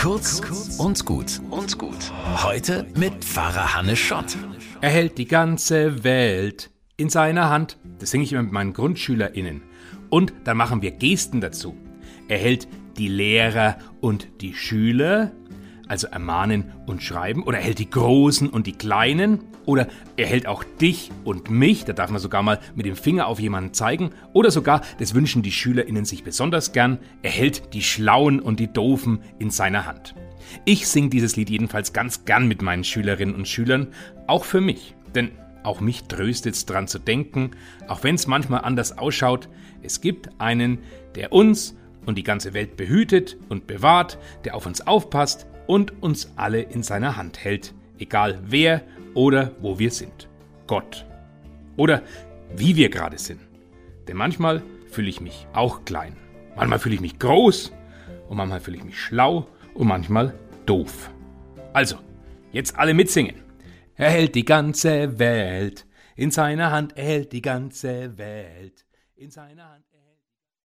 Kurz und gut und gut. Heute mit Pfarrer Hannes Schott. Er hält die ganze Welt in seiner Hand. Das singe ich immer mit meinen GrundschülerInnen. Und dann machen wir Gesten dazu. Er hält die Lehrer und die Schüler, also ermahnen und schreiben, oder er hält die Großen und die Kleinen, oder er hält auch dich und mich, da darf man sogar mal mit dem Finger auf jemanden zeigen, oder sogar, das wünschen die SchülerInnen sich besonders gern, er hält die Schlauen und die Doofen in seiner Hand. Ich singe dieses Lied jedenfalls ganz gern mit meinen Schülerinnen und Schülern, auch für mich, denn auch mich tröstet es dran zu denken, auch wenn es manchmal anders ausschaut, es gibt einen, der uns und die ganze Welt behütet und bewahrt, der auf uns aufpasst und uns alle in seiner Hand hält, egal wer oder wo wir sind. Gott. Oder wie wir gerade sind. Denn manchmal fühle ich mich auch klein. Manchmal fühle ich mich groß und manchmal fühle ich mich schlau und manchmal doof. Also, jetzt alle mitsingen. Er hält die ganze Welt in seiner Hand, er hält die ganze Welt in seiner Hand.